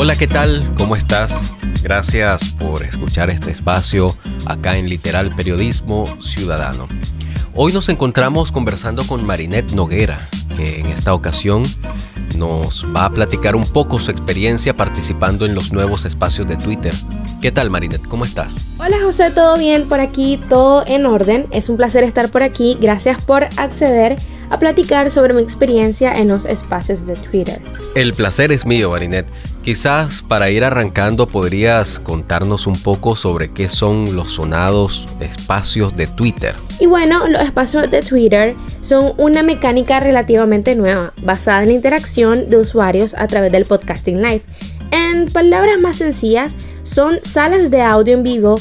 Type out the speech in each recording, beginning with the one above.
Hola, ¿qué tal? ¿Cómo estás? Gracias por escuchar este espacio acá en Literal Periodismo Ciudadano. Hoy nos encontramos conversando con Marinette Noguera, que en esta ocasión nos va a platicar un poco su experiencia participando en los nuevos espacios de Twitter. ¿Qué tal Marinette? ¿Cómo estás? Hola José, ¿todo bien? Por aquí, todo en orden. Es un placer estar por aquí. Gracias por acceder a platicar sobre mi experiencia en los espacios de Twitter. El placer es mío, Marinette. Quizás para ir arrancando podrías contarnos un poco sobre qué son los sonados espacios de Twitter. Y bueno, los espacios de Twitter son una mecánica relativamente nueva, basada en la interacción de usuarios a través del podcasting live. En palabras más sencillas, son salas de audio en vivo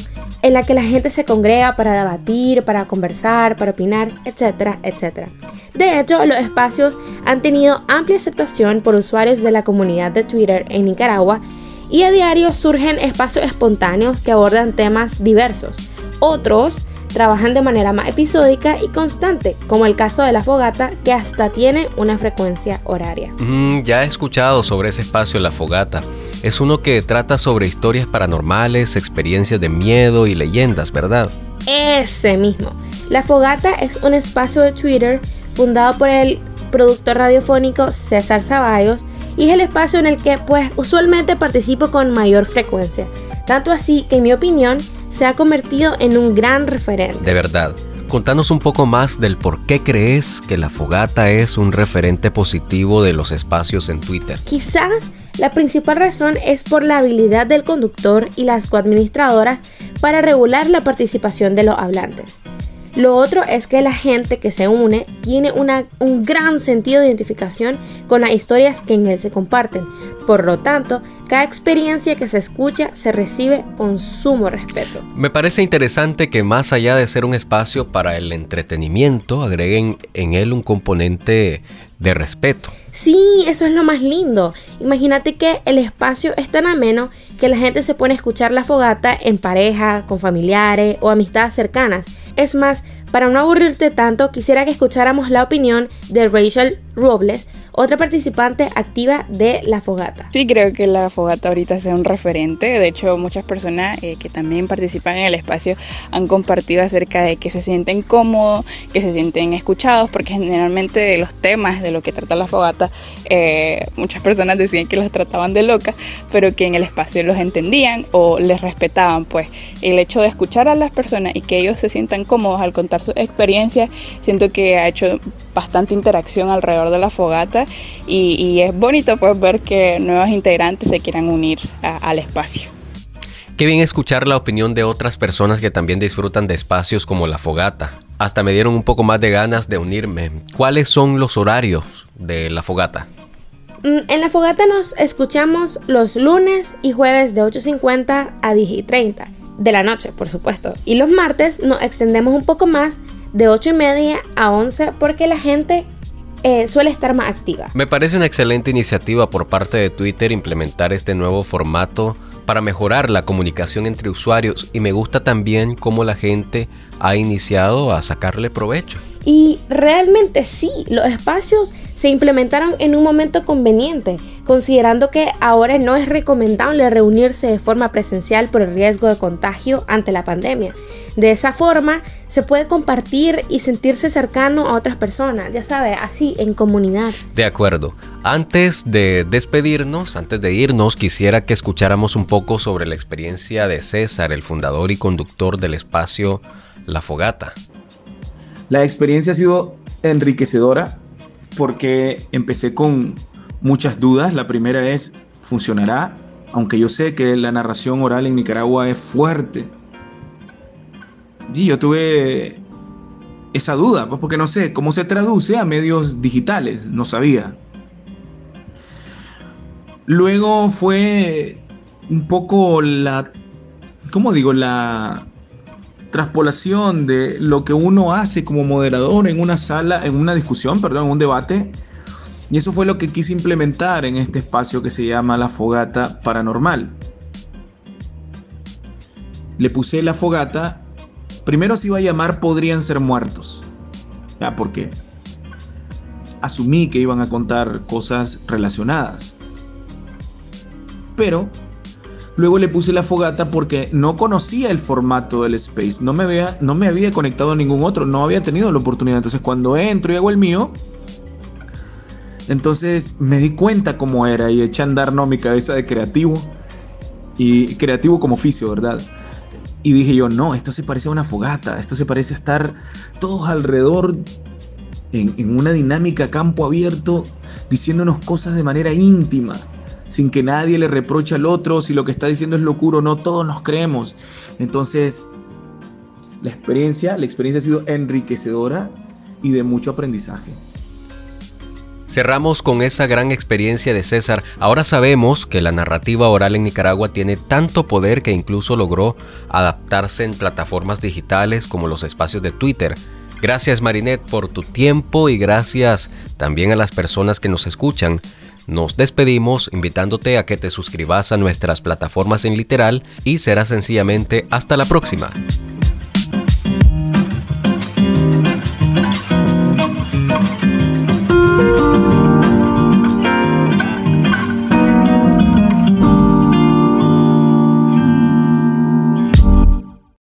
en la que la gente se congrega para debatir, para conversar, para opinar, etcétera, etcétera. De hecho, los espacios han tenido amplia aceptación por usuarios de la comunidad de Twitter en Nicaragua y a diario surgen espacios espontáneos que abordan temas diversos. Otros trabajan de manera más episódica y constante, como el caso de la fogata, que hasta tiene una frecuencia horaria. Mm, ya he escuchado sobre ese espacio La Fogata. Es uno que trata sobre historias paranormales, experiencias de miedo y leyendas, ¿verdad? Ese mismo. La Fogata es un espacio de Twitter fundado por el productor radiofónico César Zaballos y es el espacio en el que pues usualmente participo con mayor frecuencia. Tanto así que en mi opinión se ha convertido en un gran referente. De verdad. Contanos un poco más del por qué crees que la fogata es un referente positivo de los espacios en Twitter. Quizás la principal razón es por la habilidad del conductor y las coadministradoras para regular la participación de los hablantes. Lo otro es que la gente que se une tiene un gran sentido de identificación con las historias que en él se comparten. Por lo tanto, cada experiencia que se escucha se recibe con sumo respeto. Me parece interesante que más allá de ser un espacio para el entretenimiento, agreguen en él un componente de respeto. Sí, eso es lo más lindo. Imagínate que el espacio es tan ameno que la gente se pone a escuchar la fogata en pareja, con familiares o amistades cercanas. Es más, para no aburrirte tanto, quisiera que escucháramos la opinión de Rachel Robles, otra participante activa de la fogata. Sí, creo que la fogata ahorita sea un referente. De hecho, muchas personas eh, que también participan en el espacio han compartido acerca de que se sienten cómodos, que se sienten escuchados, porque generalmente de los temas de lo que trata la fogata, eh, muchas personas decían que los trataban de loca, pero que en el espacio los entendían o les respetaban. Pues el hecho de escuchar a las personas y que ellos se sientan cómodos al contar su experiencia, siento que ha hecho bastante interacción alrededor de la fogata y, es bonito pues ver que nuevos integrantes se quieran unir al espacio. Qué bien escuchar la opinión de otras personas que también disfrutan de espacios como la fogata. Hasta me dieron un poco más de ganas de unirme. ¿Cuáles son los horarios de la fogata? Mm, en la fogata nos escuchamos los lunes y jueves de 8.50 a 10.30 de la noche, por supuesto. Y los martes nos extendemos un poco más de 8 y media a 11 porque la gente eh, suele estar más activa. Me parece una excelente iniciativa por parte de Twitter implementar este nuevo formato para mejorar la comunicación entre usuarios y me gusta también cómo la gente ha iniciado a sacarle provecho. Y realmente sí, los espacios se implementaron en un momento conveniente, considerando que ahora no es recomendable reunirse de forma presencial por el riesgo de contagio ante la pandemia. De esa forma se puede compartir y sentirse cercano a otras personas, ya sabe, así en comunidad. De acuerdo. Antes de despedirnos, antes de irnos, quisiera que escucháramos un poco sobre la experiencia de César, el fundador y conductor del espacio La Fogata. La experiencia ha sido enriquecedora porque empecé con muchas dudas. La primera es, ¿funcionará? Aunque yo sé que la narración oral en Nicaragua es fuerte. Y yo tuve esa duda, pues porque no sé cómo se traduce a medios digitales, no sabía. Luego fue un poco la, ¿cómo digo? La traspolación de lo que uno hace como moderador en una sala, en una discusión, perdón, en un debate. Y eso fue lo que quise implementar en este espacio que se llama la fogata paranormal. Le puse la fogata, primero se iba a llamar Podrían ser muertos. Ya, porque asumí que iban a contar cosas relacionadas. pero luego le puse la fogata porque no conocía el formato del space, no me había, no me había conectado a ningún otro, no había tenido la oportunidad. Entonces cuando entro y hago el mío, entonces me di cuenta cómo era y eché a andar ¿no? mi cabeza de creativo y creativo como oficio, ¿verdad? Y dije yo, no, esto se parece a una fogata, esto se parece a estar todos alrededor en, en una dinámica campo abierto diciéndonos cosas de manera íntima, sin que nadie le reproche al otro si lo que está diciendo es locura o no, todos nos creemos. Entonces, la experiencia, la experiencia ha sido enriquecedora y de mucho aprendizaje. Cerramos con esa gran experiencia de César. Ahora sabemos que la narrativa oral en Nicaragua tiene tanto poder que incluso logró adaptarse en plataformas digitales como los espacios de Twitter. Gracias Marinette por tu tiempo y gracias también a las personas que nos escuchan. Nos despedimos invitándote a que te suscribas a nuestras plataformas en literal y será sencillamente hasta la próxima.